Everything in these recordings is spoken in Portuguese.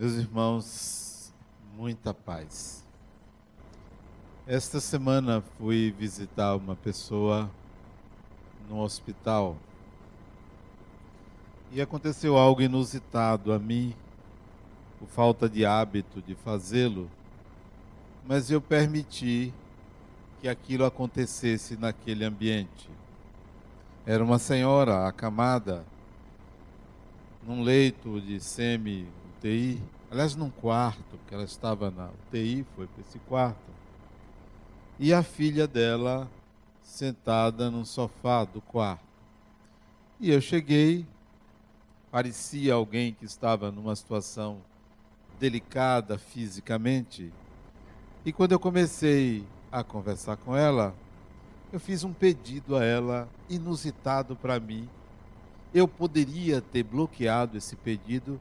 Meus irmãos, muita paz. Esta semana fui visitar uma pessoa no hospital e aconteceu algo inusitado a mim, por falta de hábito de fazê-lo, mas eu permiti que aquilo acontecesse naquele ambiente. Era uma senhora acamada num leito de semi-UTI, aliás, num quarto, porque ela estava na UTI, foi para esse quarto, e a filha dela sentada num sofá do quarto. E eu cheguei, parecia alguém que estava numa situação delicada fisicamente, e quando eu comecei a conversar com ela, eu fiz um pedido a ela inusitado para mim. Eu poderia ter bloqueado esse pedido,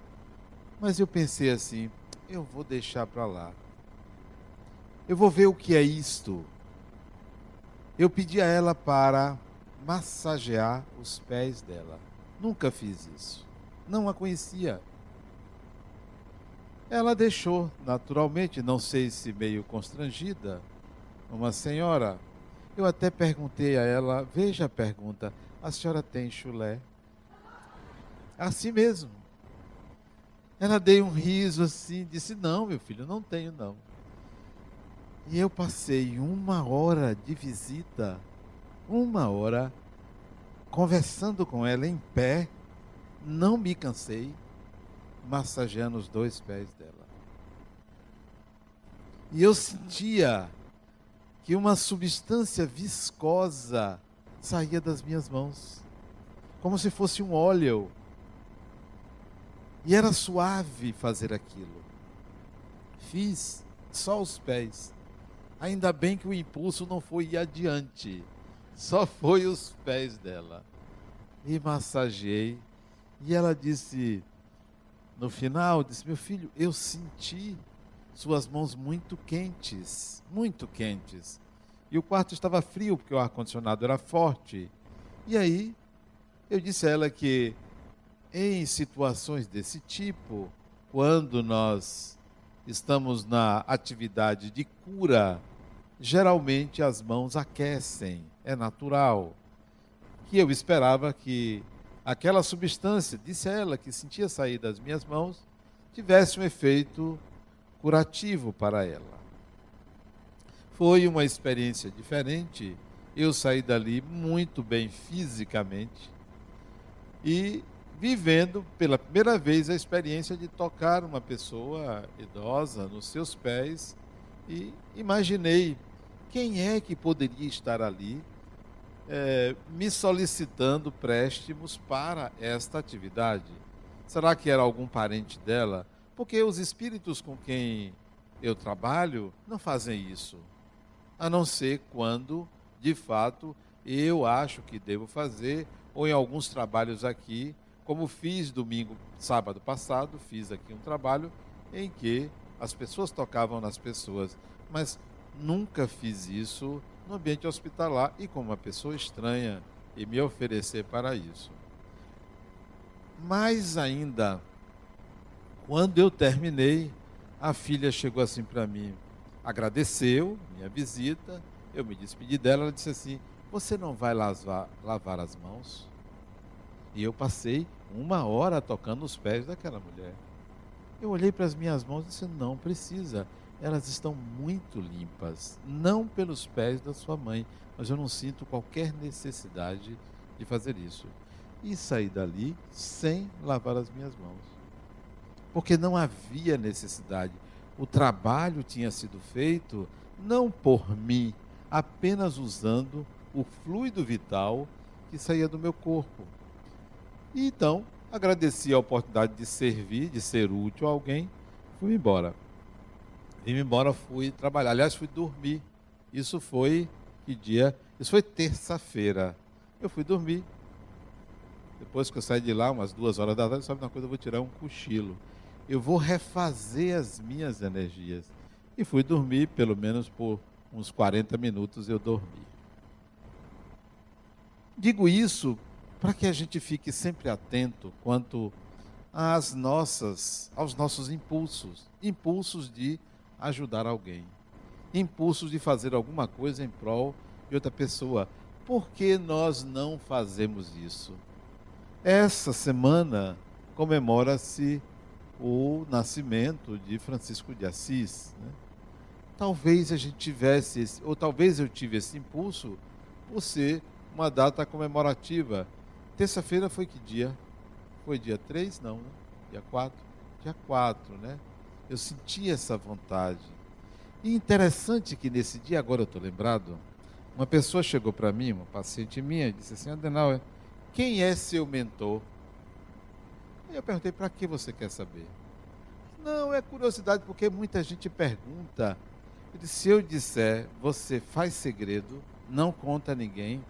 mas eu pensei assim: eu vou deixar para lá. Eu vou ver o que é isto. Eu pedi a ela para massagear os pés dela. Nunca fiz isso. Não a conhecia. Ela deixou, naturalmente, não sei se meio constrangida, uma senhora. Eu até perguntei a ela, veja a pergunta: a senhora tem chulé? Assim mesmo. Ela deu um riso assim, disse: Não, meu filho, não tenho não. E eu passei uma hora de visita, uma hora, conversando com ela em pé, não me cansei, massageando os dois pés dela. E eu sentia que uma substância viscosa saía das minhas mãos, como se fosse um óleo e era suave fazer aquilo. Fiz só os pés. Ainda bem que o impulso não foi adiante, só foi os pés dela. E massageei. E ela disse, no final, disse: Meu filho, eu senti suas mãos muito quentes, muito quentes. E o quarto estava frio, porque o ar-condicionado era forte. E aí, eu disse a ela que em situações desse tipo, quando nós estamos na atividade de cura, geralmente as mãos aquecem, é natural. Que eu esperava que aquela substância, disse ela, que sentia sair das minhas mãos, tivesse um efeito curativo para ela. Foi uma experiência diferente. Eu saí dali muito bem fisicamente e vivendo pela primeira vez a experiência de tocar uma pessoa idosa nos seus pés e imaginei quem é que poderia estar ali é, me solicitando préstimos para esta atividade. Será que era algum parente dela? Porque os espíritos com quem eu trabalho não fazem isso, a não ser quando, de fato, eu acho que devo fazer, ou em alguns trabalhos aqui, como fiz domingo, sábado passado, fiz aqui um trabalho em que as pessoas tocavam nas pessoas, mas nunca fiz isso no ambiente hospitalar e com uma pessoa estranha e me oferecer para isso. Mais ainda, quando eu terminei, a filha chegou assim para mim, agradeceu minha visita, eu me despedi dela, ela disse assim: Você não vai lavar, lavar as mãos? E eu passei uma hora tocando os pés daquela mulher. Eu olhei para as minhas mãos e disse: não precisa, elas estão muito limpas, não pelos pés da sua mãe, mas eu não sinto qualquer necessidade de fazer isso. E saí dali sem lavar as minhas mãos, porque não havia necessidade. O trabalho tinha sido feito não por mim, apenas usando o fluido vital que saía do meu corpo. E então, agradeci a oportunidade de servir, de ser útil a alguém, fui embora. Vim embora, fui trabalhar. Aliás, fui dormir. Isso foi que dia? Isso foi terça-feira. Eu fui dormir. Depois que eu saí de lá, umas duas horas da tarde, sabe uma coisa? Eu vou tirar um cochilo. Eu vou refazer as minhas energias. E fui dormir, pelo menos por uns 40 minutos eu dormi. Digo isso para que a gente fique sempre atento quanto às nossas, aos nossos impulsos, impulsos de ajudar alguém, impulsos de fazer alguma coisa em prol de outra pessoa. Por que nós não fazemos isso? Essa semana comemora-se o nascimento de Francisco de Assis. Né? Talvez a gente tivesse, esse, ou talvez eu tive esse impulso por ser uma data comemorativa. Terça-feira foi que dia? Foi dia 3? Não, né? Dia 4? Dia 4, né? Eu senti essa vontade. E interessante que nesse dia, agora eu estou lembrado, uma pessoa chegou para mim, uma paciente minha, e disse assim, Adenauer, quem é seu mentor? Aí eu perguntei, para que você quer saber? Não, é curiosidade, porque muita gente pergunta. Disse, se eu disser, você faz segredo, não conta a ninguém.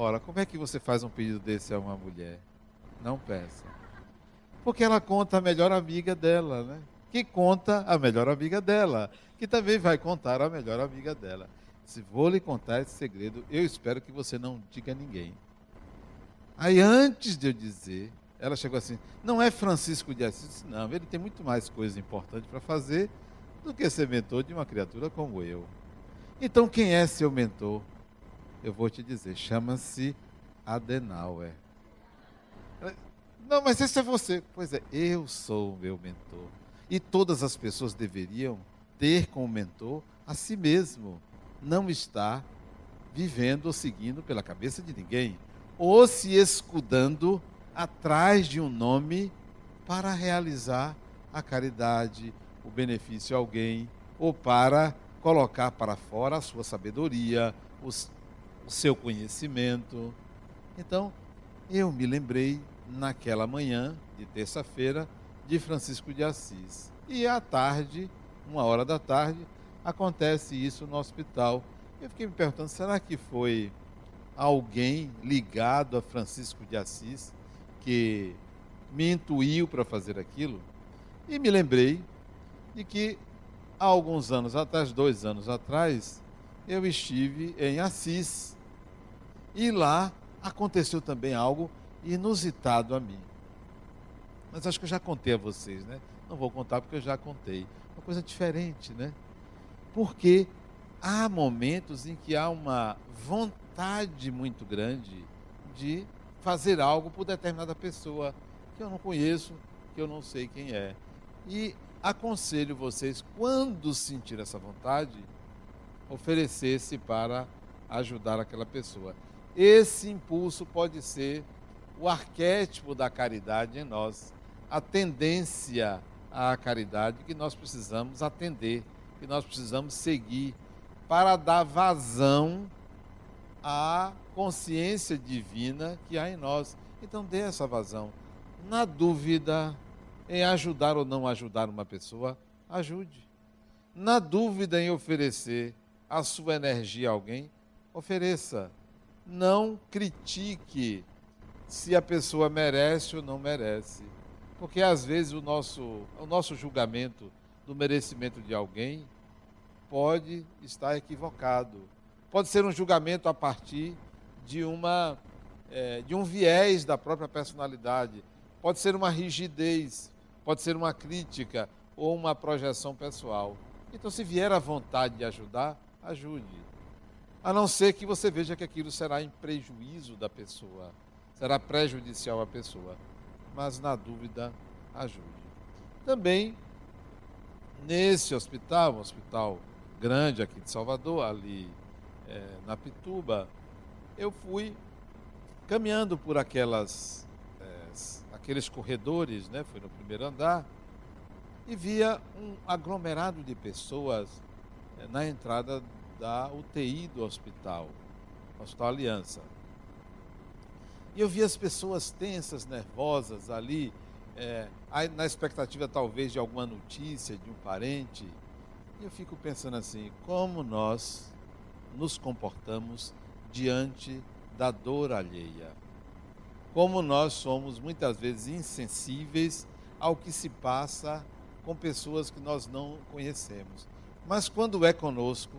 Ora, como é que você faz um pedido desse a uma mulher? Não peça. Porque ela conta a melhor amiga dela, né? Que conta a melhor amiga dela, que também vai contar a melhor amiga dela. Se vou lhe contar esse segredo, eu espero que você não diga a ninguém. Aí antes de eu dizer, ela chegou assim: não é Francisco de Assis, não, ele tem muito mais coisas importantes para fazer do que ser mentor de uma criatura como eu. Então, quem é seu mentor? Eu vou te dizer, chama-se Adenauer. Não, mas esse é você. Pois é, eu sou o meu mentor. E todas as pessoas deveriam ter como mentor a si mesmo. Não estar vivendo ou seguindo pela cabeça de ninguém. Ou se escudando atrás de um nome para realizar a caridade, o benefício a alguém, ou para colocar para fora a sua sabedoria, os, o seu conhecimento. Então, eu me lembrei naquela manhã de terça-feira de Francisco de Assis. E à tarde, uma hora da tarde, acontece isso no hospital. Eu fiquei me perguntando, será que foi alguém ligado a Francisco de Assis que me intuiu para fazer aquilo? E me lembrei de que há alguns anos atrás, dois anos atrás, eu estive em Assis. E lá aconteceu também algo inusitado a mim. Mas acho que eu já contei a vocês, né? Não vou contar porque eu já contei. Uma coisa diferente, né? Porque há momentos em que há uma vontade muito grande de fazer algo por determinada pessoa que eu não conheço, que eu não sei quem é. E aconselho vocês, quando sentir essa vontade, oferecer-se para ajudar aquela pessoa. Esse impulso pode ser o arquétipo da caridade em nós, a tendência à caridade que nós precisamos atender, que nós precisamos seguir para dar vazão à consciência divina que há em nós. Então dê essa vazão. Na dúvida em ajudar ou não ajudar uma pessoa, ajude. Na dúvida em oferecer a sua energia a alguém, ofereça. Não critique se a pessoa merece ou não merece. Porque às vezes o nosso, o nosso julgamento do merecimento de alguém pode estar equivocado. Pode ser um julgamento a partir de, uma, é, de um viés da própria personalidade. Pode ser uma rigidez, pode ser uma crítica ou uma projeção pessoal. Então, se vier a vontade de ajudar, ajude. A não ser que você veja que aquilo será em prejuízo da pessoa será prejudicial à pessoa. Mas, na dúvida, ajude. Também, nesse hospital, um hospital grande aqui de Salvador, ali é, na Pituba, eu fui caminhando por aquelas, é, aqueles corredores, né, fui no primeiro andar, e via um aglomerado de pessoas é, na entrada da UTI do hospital, Hospital Aliança. E eu vi as pessoas tensas, nervosas ali, é, na expectativa talvez de alguma notícia de um parente. E eu fico pensando assim: como nós nos comportamos diante da dor alheia? Como nós somos muitas vezes insensíveis ao que se passa com pessoas que nós não conhecemos. Mas quando é conosco,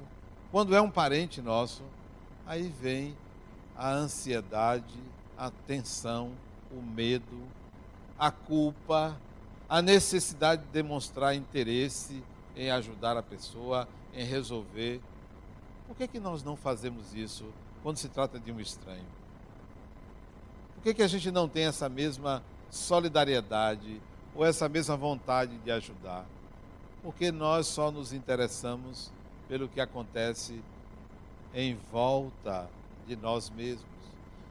quando é um parente nosso, aí vem a ansiedade, a tensão, o medo, a culpa, a necessidade de demonstrar interesse em ajudar a pessoa, em resolver. Por que, que nós não fazemos isso quando se trata de um estranho? Por que, que a gente não tem essa mesma solidariedade ou essa mesma vontade de ajudar? Porque nós só nos interessamos pelo que acontece em volta de nós mesmos.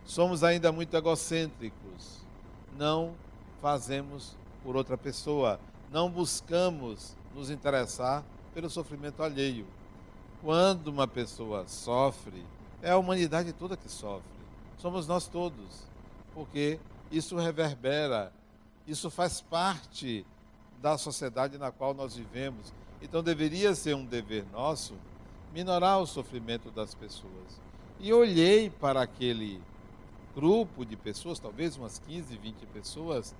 Somos ainda muito egocêntricos. Não fazemos por outra pessoa. Não buscamos nos interessar pelo sofrimento alheio. Quando uma pessoa sofre, é a humanidade toda que sofre. Somos nós todos. Porque isso reverbera, isso faz parte da sociedade na qual nós vivemos. Então deveria ser um dever nosso minorar o sofrimento das pessoas. E olhei para aquele grupo de pessoas, talvez umas 15, 20 pessoas,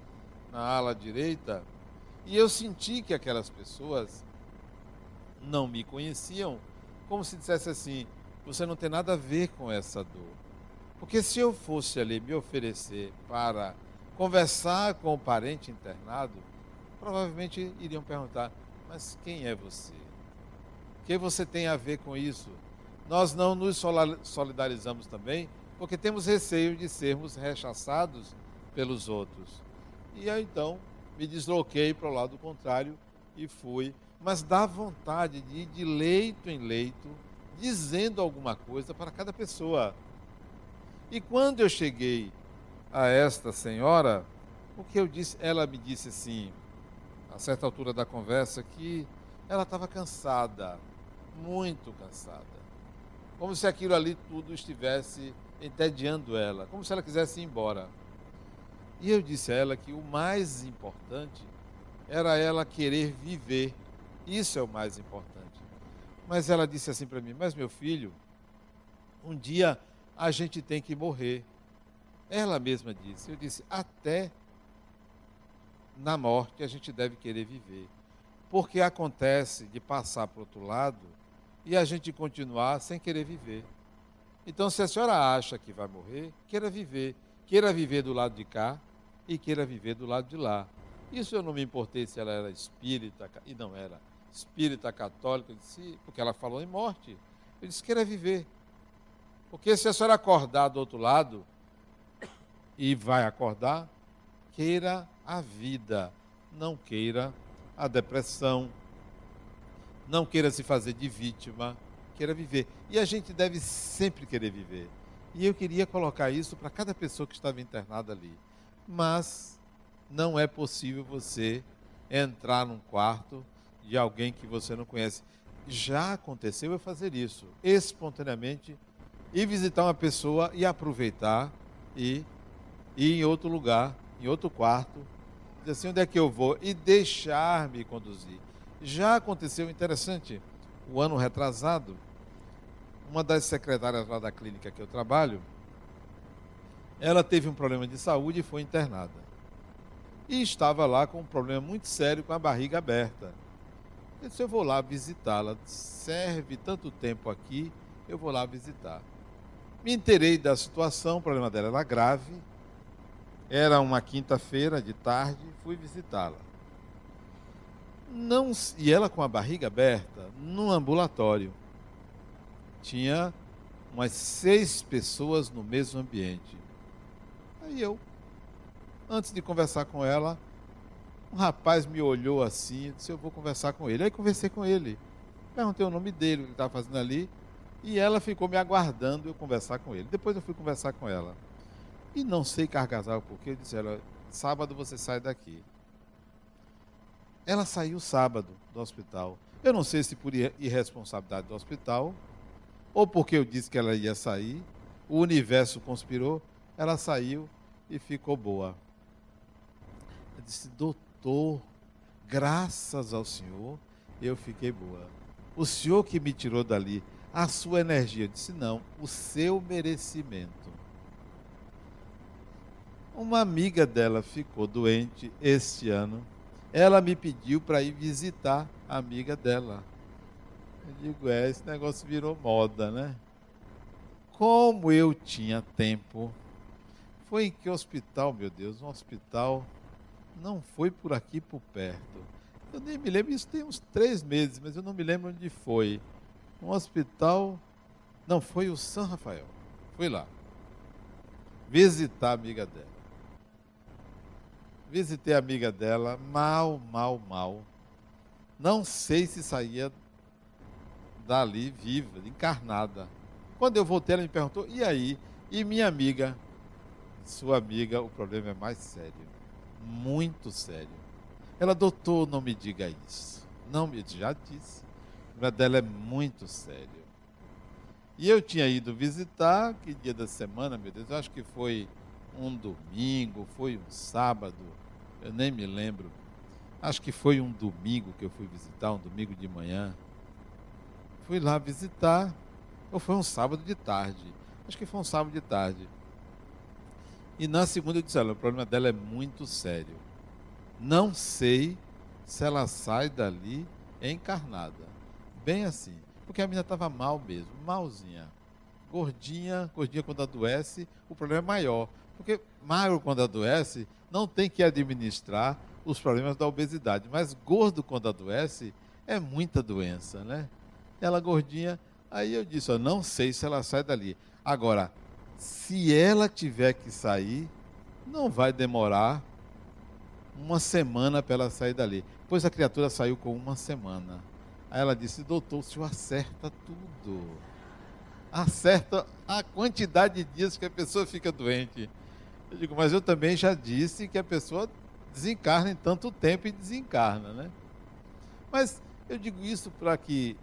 na ala direita, e eu senti que aquelas pessoas não me conheciam, como se dissesse assim: você não tem nada a ver com essa dor. Porque se eu fosse ali me oferecer para conversar com o parente internado, provavelmente iriam perguntar: mas quem é você? O que você tem a ver com isso? Nós não nos solidarizamos também porque temos receio de sermos rechaçados pelos outros. E aí então me desloquei para o lado contrário e fui, mas dá vontade de ir de leito em leito, dizendo alguma coisa para cada pessoa. E quando eu cheguei a esta senhora, o que eu disse, ela me disse assim, a certa altura da conversa, que ela estava cansada, muito cansada. Como se aquilo ali tudo estivesse entediando ela, como se ela quisesse ir embora. E eu disse a ela que o mais importante era ela querer viver. Isso é o mais importante. Mas ela disse assim para mim: Mas meu filho, um dia a gente tem que morrer. Ela mesma disse. Eu disse: Até na morte a gente deve querer viver. Porque acontece de passar para o outro lado e a gente continuar sem querer viver. Então, se a senhora acha que vai morrer, queira viver. Queira viver do lado de cá e queira viver do lado de lá. Isso eu não me importei se ela era espírita, e não era espírita católica, disse, porque ela falou em morte. Eu disse, queira viver. Porque se a senhora acordar do outro lado, e vai acordar, queira a vida, não queira a depressão, não queira se fazer de vítima, queira viver. E a gente deve sempre querer viver. E eu queria colocar isso para cada pessoa que estava internada ali. Mas não é possível você entrar num quarto de alguém que você não conhece. Já aconteceu eu fazer isso espontaneamente e visitar uma pessoa e aproveitar e ir em outro lugar, em outro quarto, dizer assim, onde é que eu vou? E deixar-me conduzir. Já aconteceu, interessante, o ano retrasado, uma das secretárias lá da clínica que eu trabalho, ela teve um problema de saúde e foi internada. E estava lá com um problema muito sério com a barriga aberta. Eu disse, eu vou lá visitá-la. Serve tanto tempo aqui, eu vou lá visitar. Me interei da situação, o problema dela era grave. Era uma quinta-feira de tarde, fui visitá-la. Não, e ela com a barriga aberta, no ambulatório tinha umas seis pessoas no mesmo ambiente. Aí eu, antes de conversar com ela, um rapaz me olhou assim e disse: Eu vou conversar com ele. Aí conversei com ele. Perguntei o nome dele, o que ele estava fazendo ali. E ela ficou me aguardando eu conversar com ele. Depois eu fui conversar com ela. E não sei cargasar porque eu disse: ela, Sábado você sai daqui. Ela saiu sábado do hospital. Eu não sei se por irresponsabilidade do hospital ou porque eu disse que ela ia sair, o universo conspirou, ela saiu e ficou boa. Eu disse, doutor, graças ao Senhor, eu fiquei boa. O Senhor que me tirou dali, a sua energia. Eu disse, não, o seu merecimento. Uma amiga dela ficou doente este ano. Ela me pediu para ir visitar a amiga dela. Eu digo, é, esse negócio virou moda, né? Como eu tinha tempo. Foi em que hospital, meu Deus? Um hospital não foi por aqui por perto. Eu nem me lembro, isso tem uns três meses, mas eu não me lembro onde foi. Um hospital. Não, foi o São Rafael. Fui lá. Visitar a amiga dela. Visitei a amiga dela, mal, mal, mal. Não sei se saía dali viva, encarnada. Quando eu voltei, ela me perguntou: e aí? E minha amiga? Sua amiga, o problema é mais sério. Muito sério. Ela, doutor, não me diga isso. Não me já disse. O problema dela é muito sério. E eu tinha ido visitar, que dia da semana, meu Deus, eu acho que foi um domingo, foi um sábado, eu nem me lembro. Acho que foi um domingo que eu fui visitar, um domingo de manhã. Fui lá visitar, ou foi um sábado de tarde. Acho que foi um sábado de tarde. E na segunda eu disse, olha, o problema dela é muito sério. Não sei se ela sai dali encarnada. Bem assim. Porque a menina estava mal mesmo, malzinha. Gordinha, gordinha quando adoece, o problema é maior. Porque magro quando adoece, não tem que administrar os problemas da obesidade. Mas gordo quando adoece, é muita doença, né? Ela gordinha, aí eu disse, ó, não sei se ela sai dali. Agora, se ela tiver que sair, não vai demorar uma semana para ela sair dali. Pois a criatura saiu com uma semana. Aí ela disse, doutor, o senhor acerta tudo. Acerta a quantidade de dias que a pessoa fica doente. Eu digo, mas eu também já disse que a pessoa desencarna em tanto tempo e desencarna, né? Mas eu digo isso para que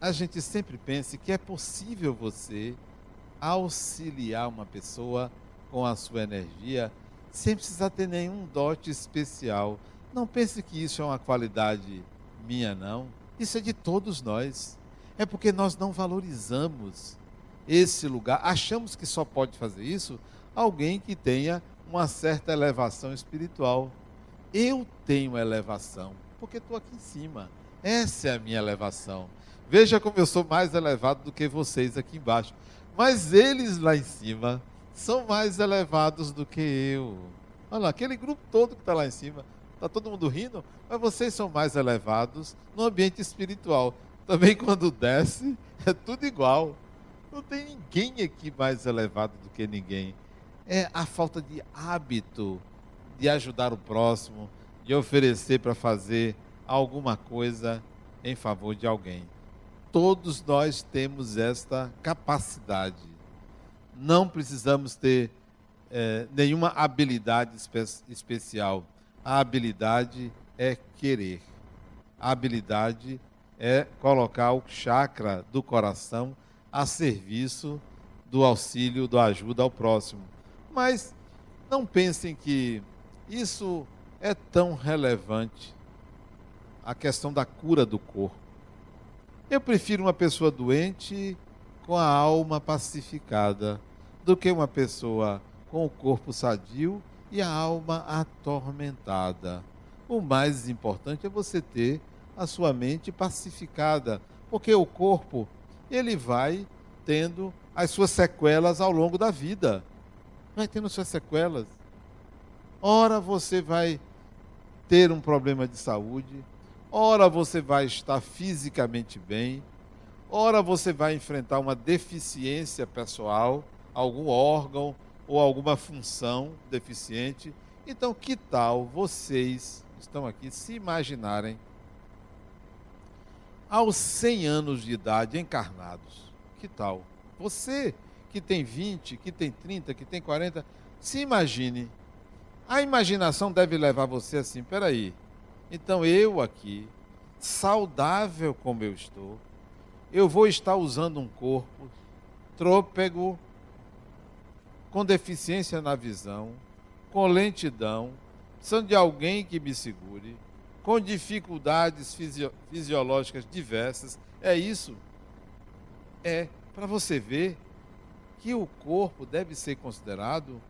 a gente sempre pense que é possível você auxiliar uma pessoa com a sua energia sem precisar ter nenhum dote especial. Não pense que isso é uma qualidade minha, não. Isso é de todos nós. É porque nós não valorizamos esse lugar. Achamos que só pode fazer isso alguém que tenha uma certa elevação espiritual. Eu tenho elevação, porque estou aqui em cima. Essa é a minha elevação. Veja como eu sou mais elevado do que vocês aqui embaixo. Mas eles lá em cima são mais elevados do que eu. Olha lá, aquele grupo todo que está lá em cima, está todo mundo rindo, mas vocês são mais elevados no ambiente espiritual. Também quando desce, é tudo igual. Não tem ninguém aqui mais elevado do que ninguém é a falta de hábito de ajudar o próximo, de oferecer para fazer alguma coisa em favor de alguém. Todos nós temos esta capacidade. Não precisamos ter é, nenhuma habilidade espe especial. A habilidade é querer. A habilidade é colocar o chakra do coração a serviço do auxílio, da ajuda ao próximo. Mas não pensem que isso é tão relevante, a questão da cura do corpo. Eu prefiro uma pessoa doente com a alma pacificada do que uma pessoa com o corpo sadio e a alma atormentada. O mais importante é você ter a sua mente pacificada, porque o corpo ele vai tendo as suas sequelas ao longo da vida vai tendo suas sequelas. Ora você vai ter um problema de saúde, ora você vai estar fisicamente bem, ora você vai enfrentar uma deficiência pessoal, algum órgão ou alguma função deficiente. Então, que tal vocês estão aqui se imaginarem aos 100 anos de idade encarnados? Que tal? Você que tem 20, que tem 30, que tem 40. Se imagine. A imaginação deve levar você assim: peraí, então eu aqui, saudável como eu estou, eu vou estar usando um corpo trôpego, com deficiência na visão, com lentidão, precisando de alguém que me segure, com dificuldades fisio fisiológicas diversas. É isso? É, para você ver que o corpo deve ser considerado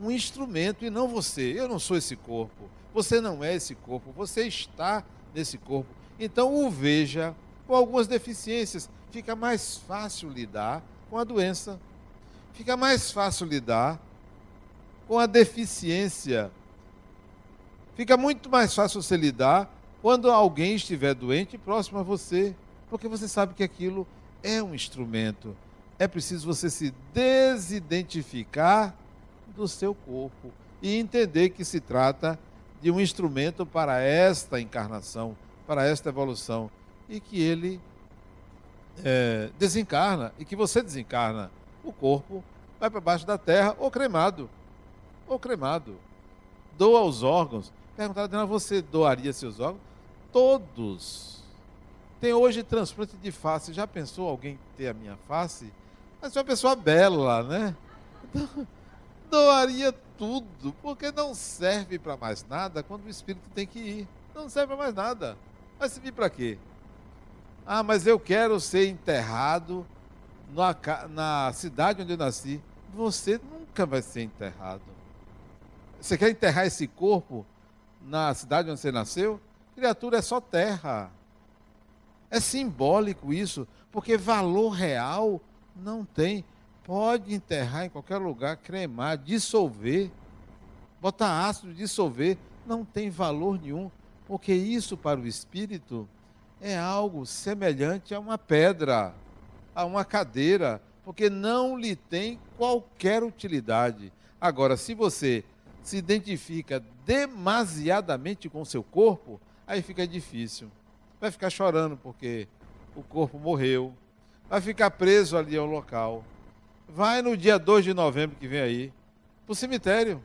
um instrumento e não você. Eu não sou esse corpo. Você não é esse corpo. Você está nesse corpo. Então o veja com algumas deficiências. Fica mais fácil lidar com a doença. Fica mais fácil lidar com a deficiência Fica muito mais fácil você lidar quando alguém estiver doente próximo a você, porque você sabe que aquilo é um instrumento. É preciso você se desidentificar do seu corpo e entender que se trata de um instrumento para esta encarnação, para esta evolução, e que ele é, desencarna e que você desencarna. O corpo vai para baixo da terra ou cremado. Ou cremado. Doa os órgãos. Perguntaram, você doaria seus órgãos? Todos. Tem hoje transplante de face. Já pensou alguém ter a minha face? Mas é uma pessoa bela, né? Doaria tudo, porque não serve para mais nada quando o espírito tem que ir. Não serve para mais nada. Vai servir para quê? Ah, mas eu quero ser enterrado na, na cidade onde eu nasci. Você nunca vai ser enterrado. Você quer enterrar esse corpo na cidade onde você nasceu? Criatura é só terra. É simbólico isso, porque valor real não tem. Pode enterrar em qualquer lugar, cremar, dissolver, botar ácido, dissolver, não tem valor nenhum, porque isso para o espírito é algo semelhante a uma pedra, a uma cadeira, porque não lhe tem qualquer utilidade. Agora, se você se identifica demasiadamente com o seu corpo, aí fica difícil. Vai ficar chorando porque o corpo morreu, vai ficar preso ali ao local. Vai no dia 2 de novembro que vem aí, para o cemitério.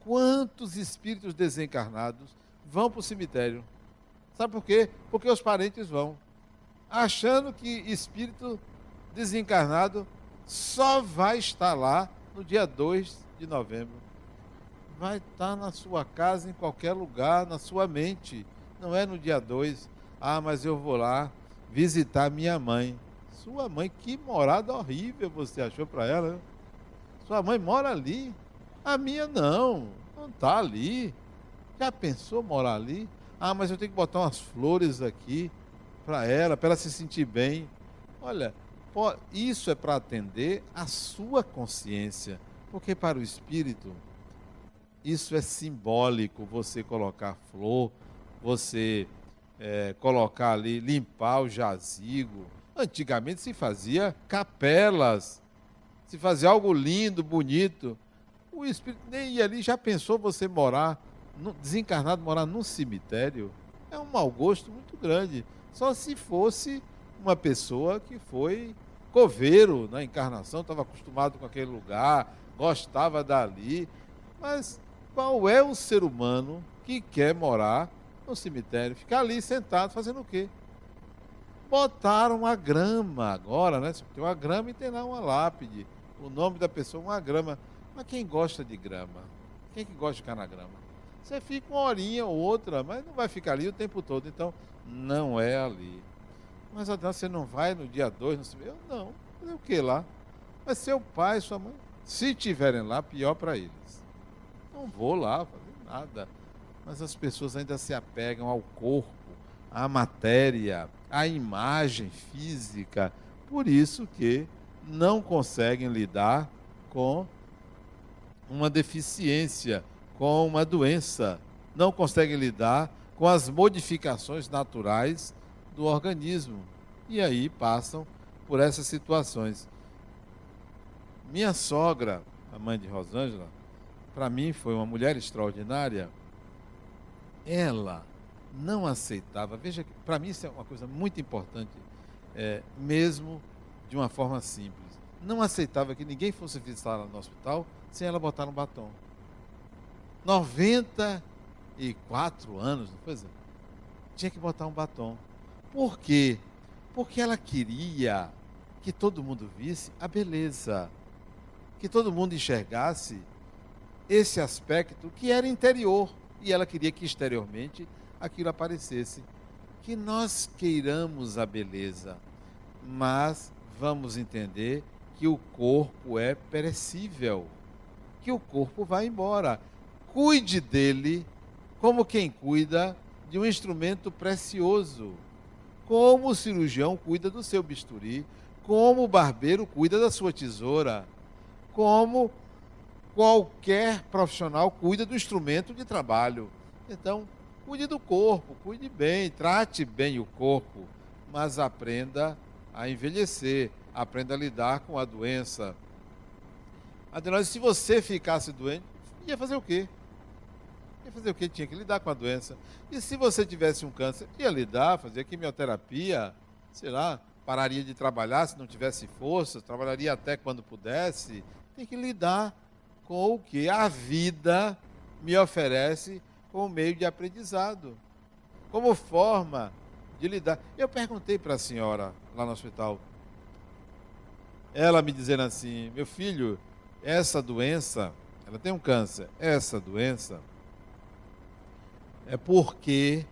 Quantos espíritos desencarnados vão para o cemitério? Sabe por quê? Porque os parentes vão, achando que espírito desencarnado só vai estar lá no dia 2 de novembro. Vai estar na sua casa, em qualquer lugar, na sua mente. Não é no dia 2. Ah, mas eu vou lá visitar minha mãe. Sua mãe, que morada horrível você achou para ela. Né? Sua mãe mora ali. A minha não, não está ali. Já pensou morar ali? Ah, mas eu tenho que botar umas flores aqui para ela, para ela se sentir bem. Olha, isso é para atender a sua consciência, porque para o espírito isso é simbólico. Você colocar flor, você é, colocar ali, limpar o jazigo. Antigamente se fazia capelas, se fazia algo lindo, bonito. O espírito nem ia ali, já pensou você morar desencarnado morar num cemitério é um mau gosto muito grande. Só se fosse uma pessoa que foi coveiro na encarnação, estava acostumado com aquele lugar, gostava dali. Mas qual é o ser humano que quer morar no cemitério? Ficar ali sentado fazendo o quê? Botaram a grama agora, né? Tem uma grama e tem lá uma lápide. O nome da pessoa, uma grama. Mas quem gosta de grama? Quem é que gosta de ficar na grama? Você fica uma horinha ou outra, mas não vai ficar ali o tempo todo. Então, não é ali. Mas Adão, você não vai no dia 2, não se vê? Eu não. Fazer o que lá? Mas seu pai, sua mãe, se tiverem lá, pior para eles. Não vou lá fazer nada. Mas as pessoas ainda se apegam ao corpo, à matéria, à imagem física. Por isso que não conseguem lidar com uma deficiência com uma doença, não conseguem lidar com as modificações naturais do organismo. E aí passam por essas situações. Minha sogra, a mãe de Rosângela, para mim foi uma mulher extraordinária. Ela não aceitava, veja, para mim isso é uma coisa muito importante, é, mesmo de uma forma simples. Não aceitava que ninguém fosse visitá-la no hospital sem ela botar um batom. 94 anos, não foi? Tinha que botar um batom. Por quê? Porque ela queria que todo mundo visse a beleza, que todo mundo enxergasse esse aspecto que era interior e ela queria que exteriormente aquilo aparecesse. Que nós queiramos a beleza, mas vamos entender que o corpo é perecível, que o corpo vai embora cuide dele como quem cuida de um instrumento precioso. Como o cirurgião cuida do seu bisturi, como o barbeiro cuida da sua tesoura, como qualquer profissional cuida do instrumento de trabalho. Então, cuide do corpo, cuide bem, trate bem o corpo, mas aprenda a envelhecer, aprenda a lidar com a doença. Adenose, se você ficasse doente, ia fazer o quê? Ia fazer o quê? Tinha que lidar com a doença. E se você tivesse um câncer, ia lidar, fazer quimioterapia, sei lá, pararia de trabalhar se não tivesse força, trabalharia até quando pudesse. Tem que lidar com o que a vida me oferece como meio de aprendizado, como forma de lidar. Eu perguntei para a senhora lá no hospital, ela me dizendo assim: meu filho, essa doença, ela tem um câncer, essa doença é porque.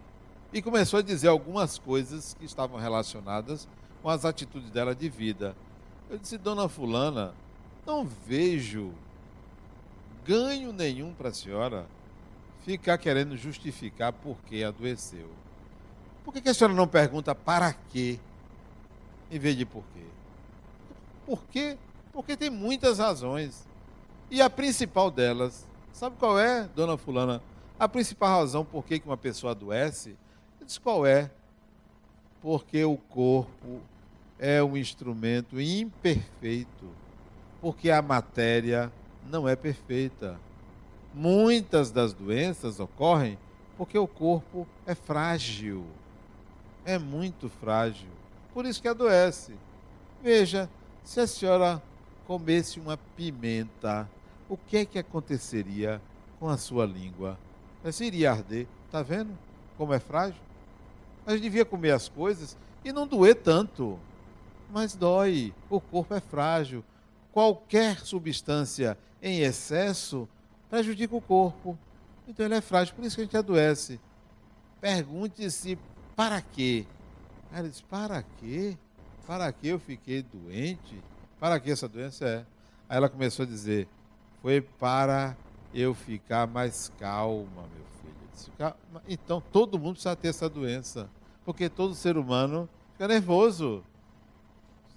E começou a dizer algumas coisas que estavam relacionadas com as atitudes dela de vida. Eu disse, dona Fulana, não vejo ganho nenhum para a senhora ficar querendo justificar por que adoeceu. Por que, que a senhora não pergunta para quê, em vez de por quê? Por quê? Porque tem muitas razões. E a principal delas, sabe qual é, dona Fulana? A principal razão por que uma pessoa adoece, diz qual é? Porque o corpo é um instrumento imperfeito, porque a matéria não é perfeita. Muitas das doenças ocorrem porque o corpo é frágil. É muito frágil. Por isso que adoece. Veja, se a senhora comesse uma pimenta, o que é que aconteceria com a sua língua? Você iria arder. Está vendo como é frágil? A gente devia comer as coisas e não doer tanto. Mas dói. O corpo é frágil. Qualquer substância em excesso prejudica o corpo. Então ele é frágil, por isso que a gente adoece. Pergunte-se para quê? Aí ele diz, para quê? Para que eu fiquei doente? Para que essa doença é? Aí ela começou a dizer, foi para eu ficar mais calma, meu filho. Disse, então todo mundo precisa ter essa doença, porque todo ser humano fica nervoso.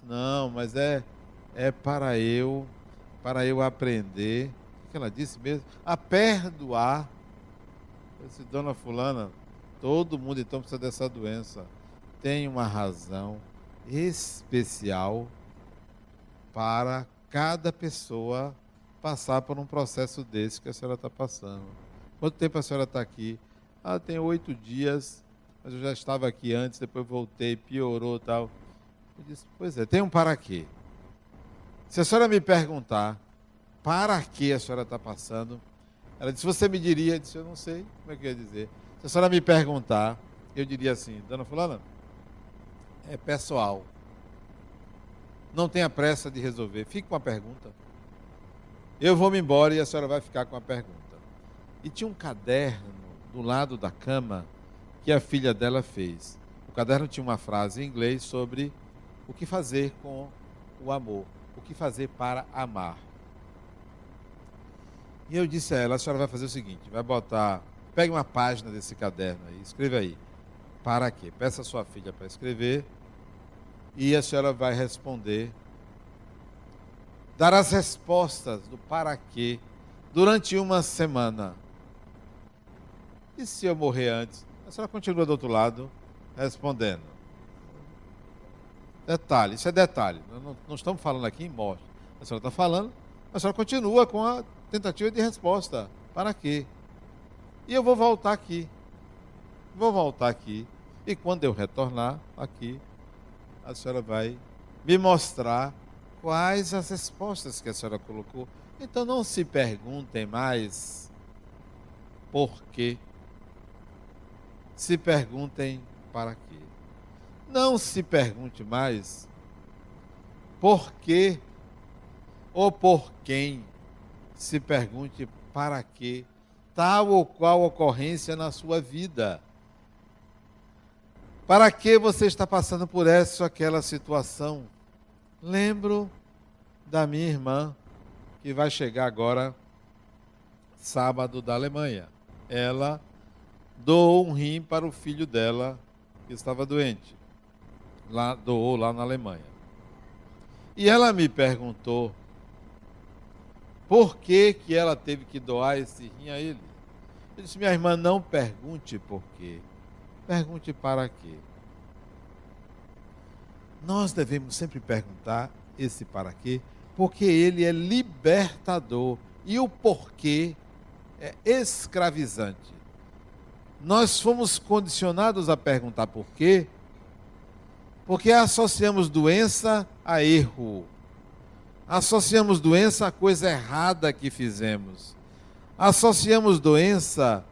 Não, mas é, é para eu, para eu aprender que ela disse mesmo? A perdoar. Eu disse, dona Fulana, todo mundo então precisa dessa doença. Tem uma razão especial para cada pessoa passar por um processo desse que a senhora está passando. Quanto tempo a senhora está aqui? Ah, tem oito dias, mas eu já estava aqui antes, depois voltei, piorou tal. Eu disse, pois é, tem um para quê? Se a senhora me perguntar para que a senhora está passando. Ela disse, você me diria, eu disse, eu não sei como é que eu ia dizer. Se a senhora me perguntar, eu diria assim, dona fulana, é pessoal. Não tenha pressa de resolver. Fique com a pergunta. Eu vou me embora e a senhora vai ficar com a pergunta. E tinha um caderno do lado da cama que a filha dela fez. O caderno tinha uma frase em inglês sobre o que fazer com o amor, o que fazer para amar. E eu disse a ela: a senhora vai fazer o seguinte, vai botar, pegue uma página desse caderno aí, escreva aí. Para quê? Peça a sua filha para escrever e a senhora vai responder, dar as respostas do para quê durante uma semana. E se eu morrer antes? A senhora continua do outro lado respondendo. Detalhe, isso é detalhe. Não, não estamos falando aqui em morte. A senhora está falando, a senhora continua com a tentativa de resposta. Para quê? E eu vou voltar aqui. Vou voltar aqui. E quando eu retornar aqui, a senhora vai me mostrar quais as respostas que a senhora colocou. Então não se perguntem mais por quê. Se perguntem para quê. Não se pergunte mais por quê ou por quem se pergunte para que tal ou qual ocorrência na sua vida. Para que você está passando por essa ou aquela situação? Lembro da minha irmã, que vai chegar agora sábado da Alemanha. Ela doou um rim para o filho dela que estava doente. Lá, doou lá na Alemanha. E ela me perguntou por que, que ela teve que doar esse rim a ele? Eu disse, minha irmã, não pergunte por quê. Pergunte para quê. Nós devemos sempre perguntar esse para quê, porque ele é libertador e o porquê é escravizante. Nós fomos condicionados a perguntar por quê, porque associamos doença a erro. Associamos doença a coisa errada que fizemos. Associamos doença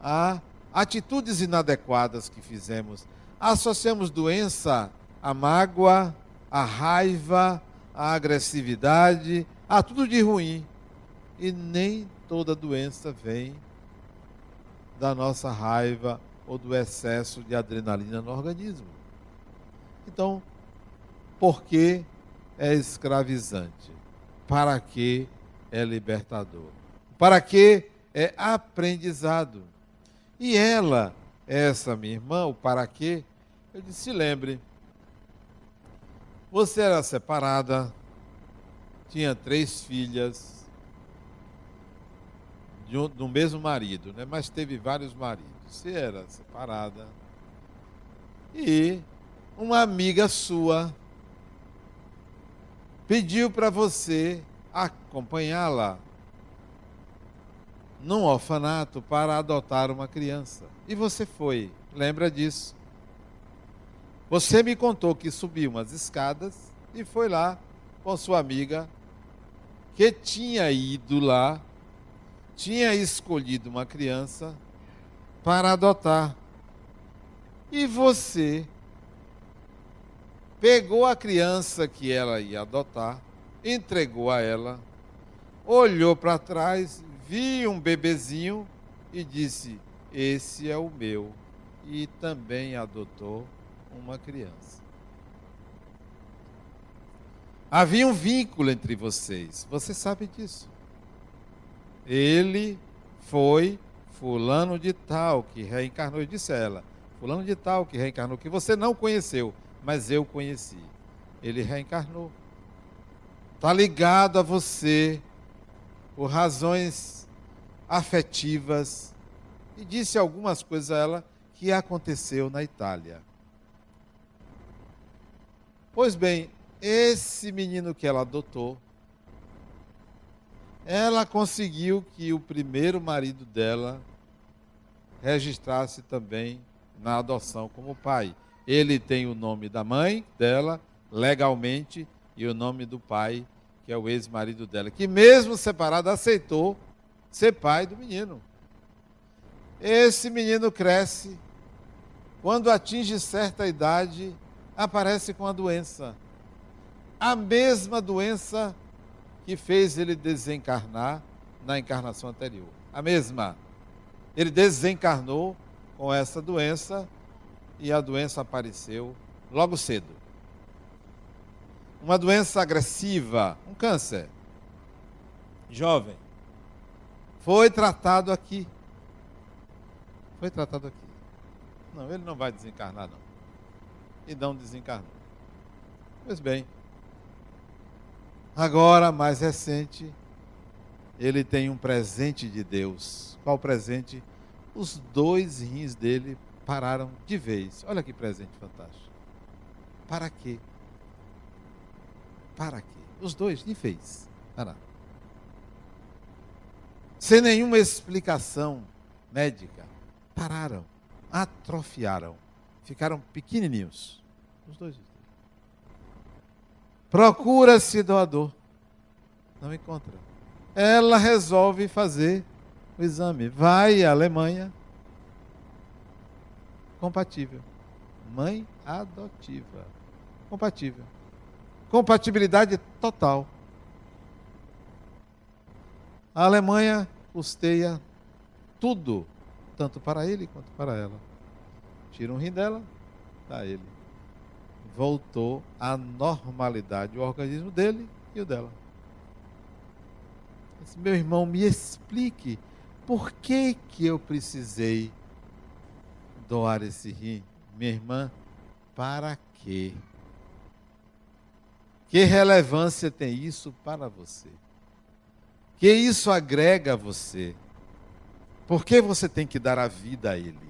a atitudes inadequadas que fizemos. Associamos doença a mágoa, a raiva, a agressividade, a tudo de ruim. E nem toda doença vem da nossa raiva ou do excesso de adrenalina no organismo. Então, por que é escravizante? Para que é libertador? Para que é aprendizado? E ela, essa minha irmã, o para quê? Eu disse: lembre, você era separada, tinha três filhas, de um, do mesmo marido, né? mas teve vários maridos. Você era separada. E uma amiga sua pediu para você acompanhá-la num orfanato para adotar uma criança. E você foi, lembra disso? Você me contou que subiu umas escadas e foi lá com sua amiga que tinha ido lá, tinha escolhido uma criança para adotar. E você pegou a criança que ela ia adotar, entregou a ela, olhou para trás, viu um bebezinho e disse: Esse é o meu. E também adotou uma criança. Havia um vínculo entre vocês, você sabe disso. Ele foi fulano de tal que reencarnou, disse ela, fulano de tal que reencarnou, que você não conheceu, mas eu conheci. Ele reencarnou. Está ligado a você por razões afetivas. E disse algumas coisas a ela que aconteceu na Itália. Pois bem, esse menino que ela adotou, ela conseguiu que o primeiro marido dela registrasse também na adoção como pai. Ele tem o nome da mãe dela, legalmente, e o nome do pai, que é o ex-marido dela, que mesmo separado aceitou ser pai do menino. Esse menino cresce, quando atinge certa idade, aparece com a doença. A mesma doença que fez ele desencarnar na encarnação anterior. A mesma. Ele desencarnou com essa doença e a doença apareceu logo cedo. Uma doença agressiva, um câncer. Jovem. Foi tratado aqui. Foi tratado aqui. Não, ele não vai desencarnar, não e não desencarnou. Pois bem, agora, mais recente, ele tem um presente de Deus. Qual presente? Os dois rins dele pararam de vez. Olha que presente fantástico. Para quê? Para quê? Os dois de vez. Sem nenhuma explicação médica, pararam, atrofiaram ficaram pequenininhos. Os dois. Procura-se doador. Não encontra. Ela resolve fazer o exame. Vai à Alemanha. Compatível. Mãe adotiva. Compatível. Compatibilidade total. A Alemanha custeia tudo, tanto para ele quanto para ela. Tira um rim dela, dá ele. Voltou à normalidade o organismo dele e o dela. Disse, meu irmão, me explique por que, que eu precisei doar esse rim? Minha irmã, para quê? Que relevância tem isso para você? Que isso agrega a você? Por que você tem que dar a vida a Ele?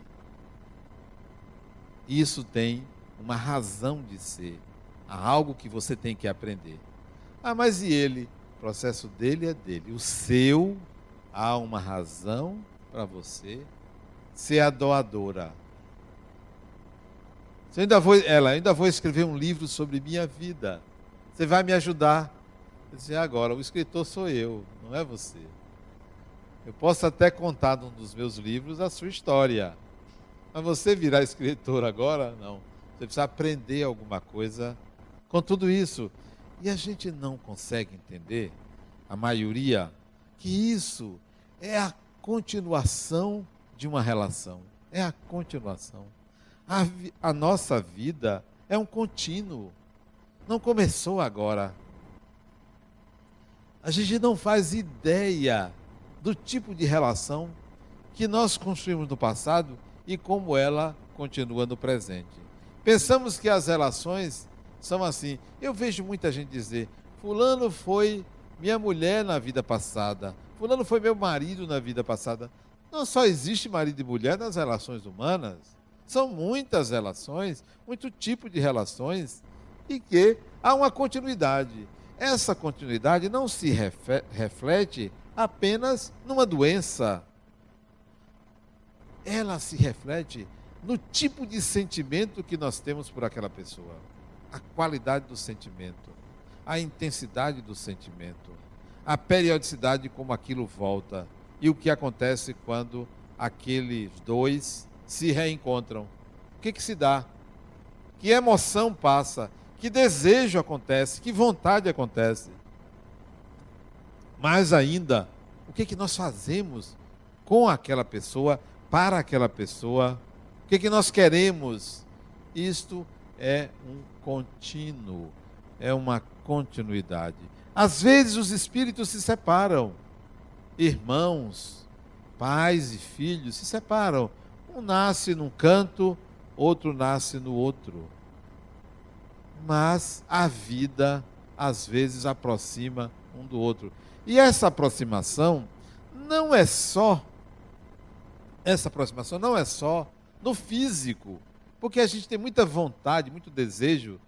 Isso tem uma razão de ser. Há algo que você tem que aprender. Ah, mas e ele? O processo dele é dele. O seu, há uma razão para você ser a doadora. Eu ainda vou, ela, ainda vou escrever um livro sobre minha vida. Você vai me ajudar. Eu disse, agora, o escritor sou eu, não é você. Eu posso até contar num dos meus livros a sua história. Mas você virar escritor agora, não. Você precisa aprender alguma coisa com tudo isso. E a gente não consegue entender, a maioria, que isso é a continuação de uma relação. É a continuação. A, a nossa vida é um contínuo. Não começou agora. A gente não faz ideia do tipo de relação que nós construímos no passado e como ela continua no presente. Pensamos que as relações são assim. Eu vejo muita gente dizer: Fulano foi minha mulher na vida passada, Fulano foi meu marido na vida passada. Não só existe marido e mulher nas relações humanas, são muitas relações, muito tipo de relações, e que há uma continuidade. Essa continuidade não se reflete apenas numa doença. Ela se reflete no tipo de sentimento que nós temos por aquela pessoa, a qualidade do sentimento, a intensidade do sentimento, a periodicidade como aquilo volta e o que acontece quando aqueles dois se reencontram. O que, que se dá? Que emoção passa? Que desejo acontece? Que vontade acontece? Mais ainda, o que, que nós fazemos com aquela pessoa, para aquela pessoa? O que, que nós queremos? Isto é um contínuo, é uma continuidade. Às vezes os espíritos se separam, irmãos, pais e filhos se separam. Um nasce num canto, outro nasce no outro. Mas a vida às vezes aproxima um do outro. E essa aproximação não é só essa aproximação não é só no físico, porque a gente tem muita vontade, muito desejo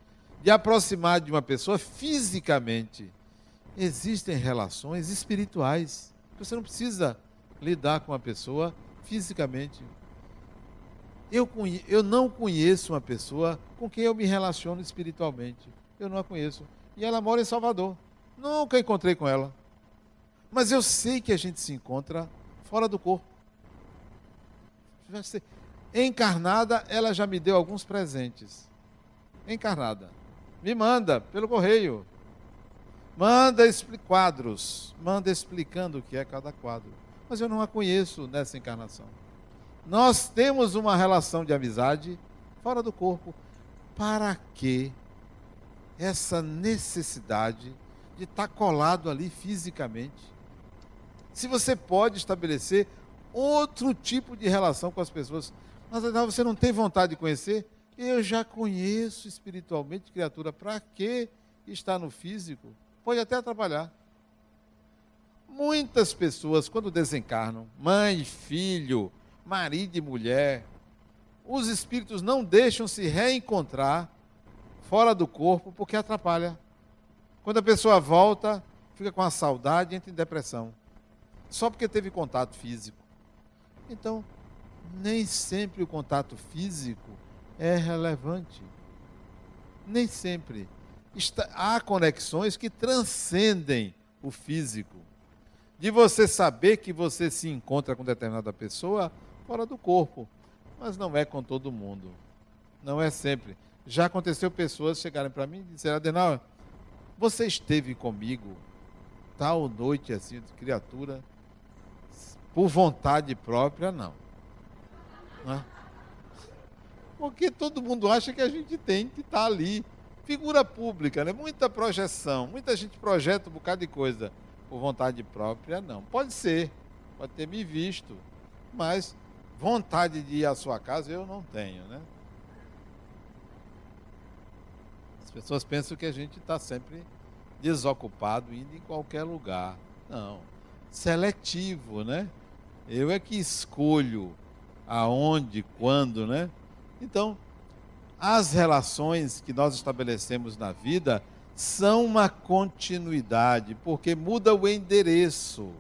de aproximar de uma pessoa fisicamente. Existem relações espirituais. Você não precisa lidar com uma pessoa fisicamente. Eu, eu não conheço uma pessoa com quem eu me relaciono espiritualmente. Eu não a conheço. E ela mora em Salvador. Nunca encontrei com ela. Mas eu sei que a gente se encontra fora do corpo. Encarnada, ela já me deu alguns presentes. Encarnada. Me manda pelo correio. Manda quadros. Manda explicando o que é cada quadro. Mas eu não a conheço nessa encarnação. Nós temos uma relação de amizade fora do corpo. Para que essa necessidade de estar colado ali fisicamente? se você pode estabelecer outro tipo de relação com as pessoas. Mas você não tem vontade de conhecer? Eu já conheço espiritualmente, criatura. Para que estar no físico? Pode até atrapalhar. Muitas pessoas, quando desencarnam, mãe, filho, marido e mulher, os espíritos não deixam se reencontrar fora do corpo porque atrapalha. Quando a pessoa volta, fica com a saudade e entra em depressão só porque teve contato físico. Então, nem sempre o contato físico é relevante. Nem sempre. Está, há conexões que transcendem o físico. De você saber que você se encontra com determinada pessoa fora do corpo. Mas não é com todo mundo. Não é sempre. Já aconteceu pessoas chegarem para mim e disseram, Adenal, você esteve comigo tal noite assim, de criatura, por vontade própria, não. não é? Porque todo mundo acha que a gente tem que estar ali. Figura pública, né? muita projeção. Muita gente projeta um bocado de coisa. Por vontade própria, não. Pode ser, pode ter me visto. Mas vontade de ir à sua casa eu não tenho, né? As pessoas pensam que a gente está sempre desocupado, indo em qualquer lugar. Não. Seletivo, né? Eu é que escolho aonde, quando, né? Então, as relações que nós estabelecemos na vida são uma continuidade, porque muda o endereço.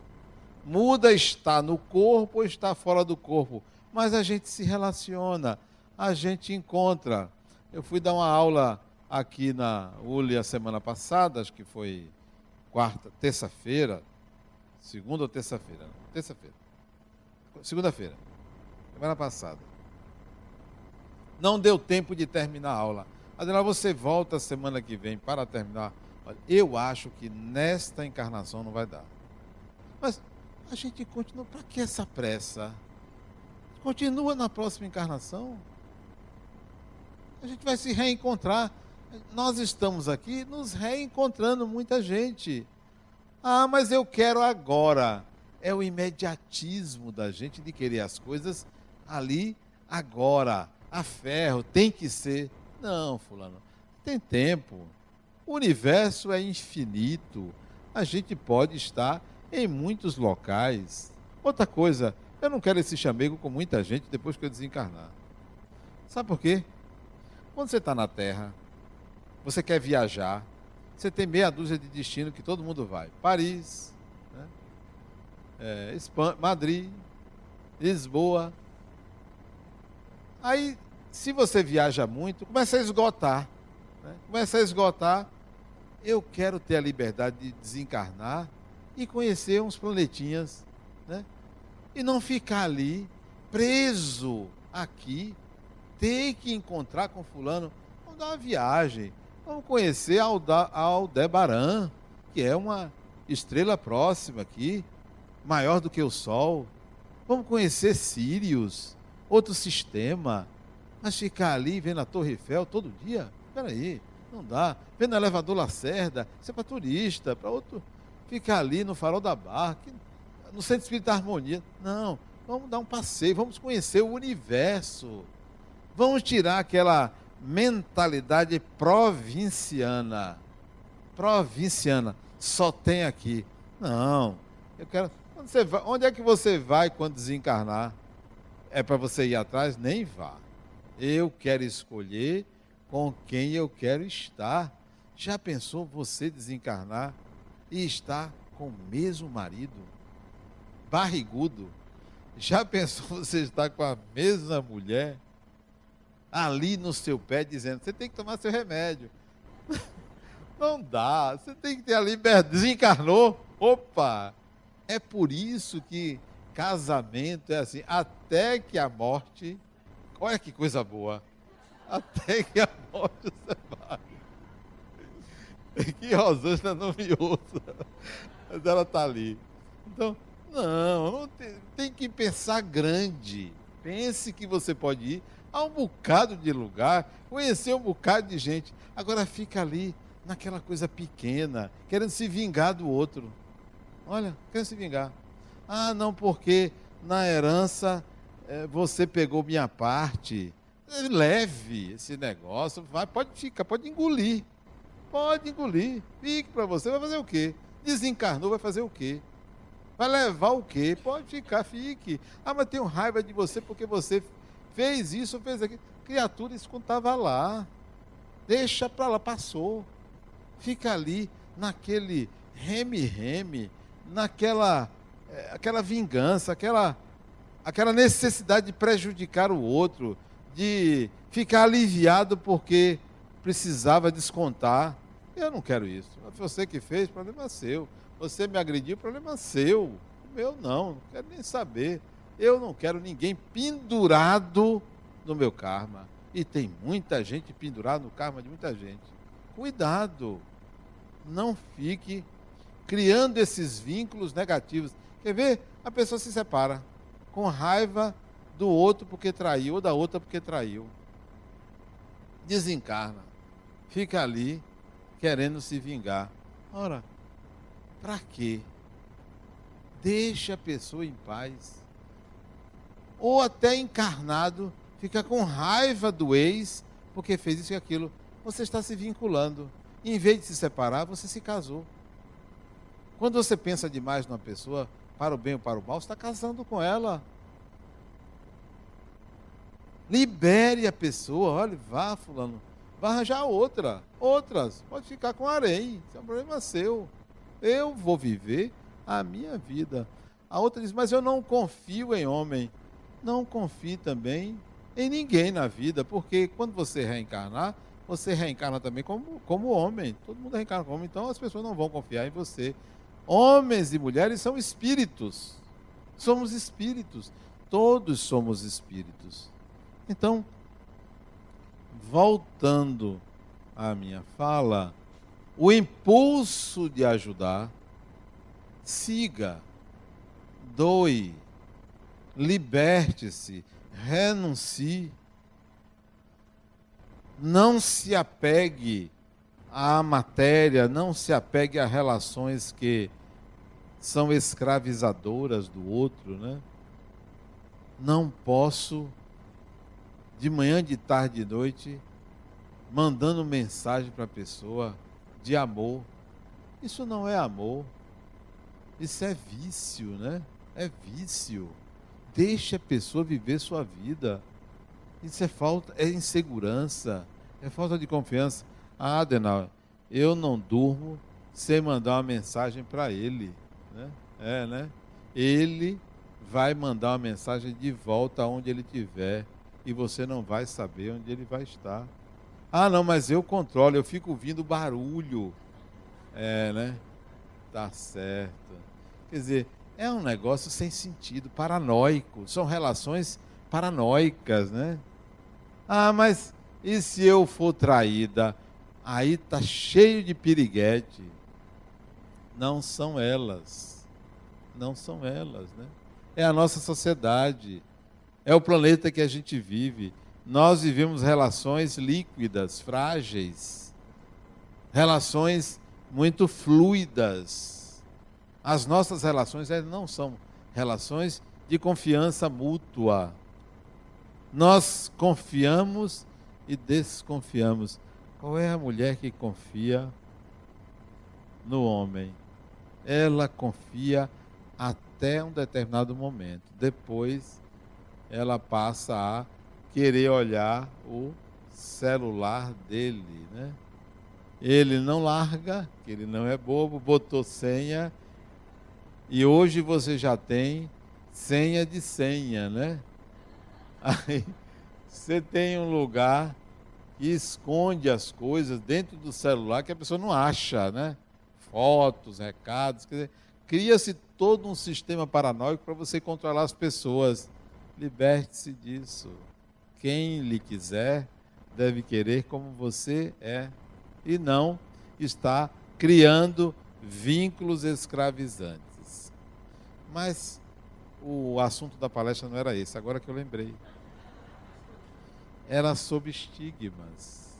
Muda estar no corpo ou estar fora do corpo, mas a gente se relaciona, a gente encontra. Eu fui dar uma aula aqui na ULI a semana passada, acho que foi quarta, terça-feira, segunda ou terça-feira? Terça-feira. Segunda-feira, semana passada. Não deu tempo de terminar a aula. Adela, você volta semana que vem para terminar. Eu acho que nesta encarnação não vai dar. Mas a gente continua. Para que essa pressa? Continua na próxima encarnação. A gente vai se reencontrar. Nós estamos aqui nos reencontrando muita gente. Ah, mas eu quero agora. É o imediatismo da gente de querer as coisas ali, agora. A ferro, tem que ser. Não, Fulano, tem tempo. O universo é infinito. A gente pode estar em muitos locais. Outra coisa, eu não quero esse chamego com muita gente depois que eu desencarnar. Sabe por quê? Quando você está na Terra, você quer viajar, você tem meia dúzia de destino que todo mundo vai. Paris, né? é, Madrid, Lisboa. Aí, se você viaja muito, começa a esgotar. Né? Começa a esgotar. Eu quero ter a liberdade de desencarnar e conhecer uns planetinhas, né? E não ficar ali preso aqui, ter que encontrar com fulano, vamos dar uma viagem, vamos conhecer Aldebaran, que é uma estrela próxima aqui, maior do que o Sol. Vamos conhecer Sirius, outro sistema. Mas ficar ali vendo a Torre Eiffel todo dia? Espera aí, não dá. Vendo o elevador Lacerda, isso é para turista, para outro ficar ali no farol da barra, no Centro Espírita Harmonia. Não, vamos dar um passeio, vamos conhecer o universo. Vamos tirar aquela mentalidade provinciana. Provinciana. Só tem aqui. Não. Eu quero. Onde, vai, onde é que você vai quando desencarnar? É para você ir atrás? Nem vá. Eu quero escolher com quem eu quero estar. Já pensou você desencarnar e está com o mesmo marido, barrigudo. Já pensou você estar com a mesma mulher ali no seu pé dizendo: você tem que tomar seu remédio. Não dá, você tem que ter a liberdade. Desencarnou? Opa! É por isso que casamento é assim, até que a morte. Olha que coisa boa! Até que a morte separe. que Rosângela não me ouça, mas ela está ali. Então, não, não tem, tem, que pensar grande. Pense que você pode ir a um bocado de lugar, conhecer um bocado de gente. Agora fica ali naquela coisa pequena, querendo se vingar do outro. Olha, querendo se vingar. Ah, não, porque na herança é, você pegou minha parte. Leve esse negócio, vai, pode ficar, pode engolir. Pode engolir. Fique para você. Vai fazer o quê? Desencarnou, vai fazer o quê? Vai levar o quê? Pode ficar, fique. Ah, mas tenho raiva de você porque você fez isso, fez aquilo. Criatura, isso contava lá. Deixa para lá, passou. Fica ali naquele reme-reme, naquela é, aquela vingança, aquela, aquela necessidade de prejudicar o outro, de ficar aliviado porque precisava descontar. Eu não quero isso. Você que fez, problema seu. Você me agrediu, problema seu. O meu não, não quero nem saber. Eu não quero ninguém pendurado no meu karma. E tem muita gente pendurada no karma de muita gente. Cuidado. Não fique criando esses vínculos negativos. Quer ver? A pessoa se separa com raiva do outro porque traiu ou da outra porque traiu. Desencarna. Fica ali querendo se vingar. Ora, para quê? Deixa a pessoa em paz. Ou até encarnado, fica com raiva do ex porque fez isso e aquilo. Você está se vinculando. Em vez de se separar, você se casou. Quando você pensa demais numa pessoa, para o bem ou para o mal, está casando com ela. Libere a pessoa, olha, vá, fulano, vá arranjar outra, outras, pode ficar com harém, isso é um problema seu. Eu vou viver a minha vida. A outra diz, mas eu não confio em homem. Não confie também em ninguém na vida, porque quando você reencarnar, você reencarna também como, como homem. Todo mundo reencarna como homem, então as pessoas não vão confiar em você. Homens e mulheres são espíritos. Somos espíritos. Todos somos espíritos. Então, voltando à minha fala, o impulso de ajudar, siga, doe, liberte-se, renuncie. Não se apegue à matéria, não se apegue a relações que são escravizadoras do outro, né? Não posso de manhã, de tarde, de noite, mandando mensagem para a pessoa de amor. Isso não é amor. Isso é vício, né? É vício. Deixe a pessoa viver sua vida. Isso é falta, é insegurança, é falta de confiança. Ah, Adenal, eu não durmo sem mandar uma mensagem para ele. Né? É, né? Ele vai mandar uma mensagem de volta aonde ele estiver e você não vai saber onde ele vai estar. Ah, não, mas eu controlo, eu fico ouvindo barulho. É, né? Tá certo. Quer dizer, é um negócio sem sentido, paranoico. São relações paranoicas, né? Ah, mas e se eu for traída? Aí tá cheio de piriguete. Não são elas. Não são elas, né? É a nossa sociedade é o planeta que a gente vive. Nós vivemos relações líquidas, frágeis, relações muito fluidas. As nossas relações não são relações de confiança mútua. Nós confiamos e desconfiamos. Qual é a mulher que confia no homem? Ela confia até um determinado momento. Depois ela passa a querer olhar o celular dele, né? Ele não larga, que ele não é bobo, botou senha e hoje você já tem senha de senha, né? Aí você tem um lugar que esconde as coisas dentro do celular que a pessoa não acha, né? Fotos, recados, quer dizer, cria-se todo um sistema paranoico para você controlar as pessoas. Liberte-se disso. Quem lhe quiser deve querer como você é e não está criando vínculos escravizantes. Mas o assunto da palestra não era esse, agora que eu lembrei. Era sobre estigmas.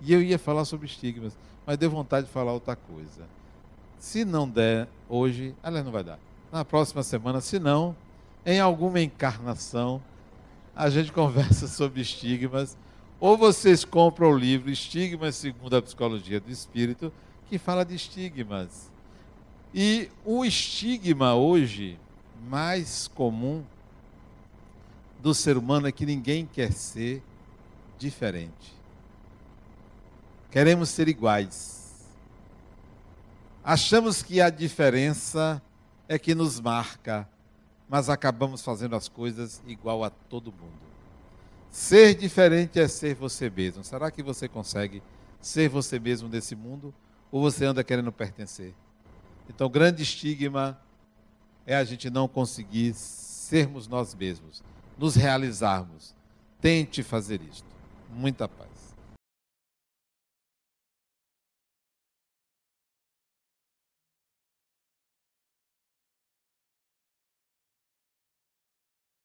E eu ia falar sobre estigmas, mas deu vontade de falar outra coisa. Se não der hoje, aliás, não vai dar. Na próxima semana, se não, em alguma encarnação, a gente conversa sobre estigmas, ou vocês compram o livro Estigmas segundo a Psicologia do Espírito, que fala de estigmas. E o estigma hoje mais comum do ser humano é que ninguém quer ser diferente. Queremos ser iguais. Achamos que a diferença é que nos marca, mas acabamos fazendo as coisas igual a todo mundo. Ser diferente é ser você mesmo. Será que você consegue ser você mesmo nesse mundo? Ou você anda querendo pertencer? Então, o grande estigma é a gente não conseguir sermos nós mesmos, nos realizarmos. Tente fazer isto. Muita paz.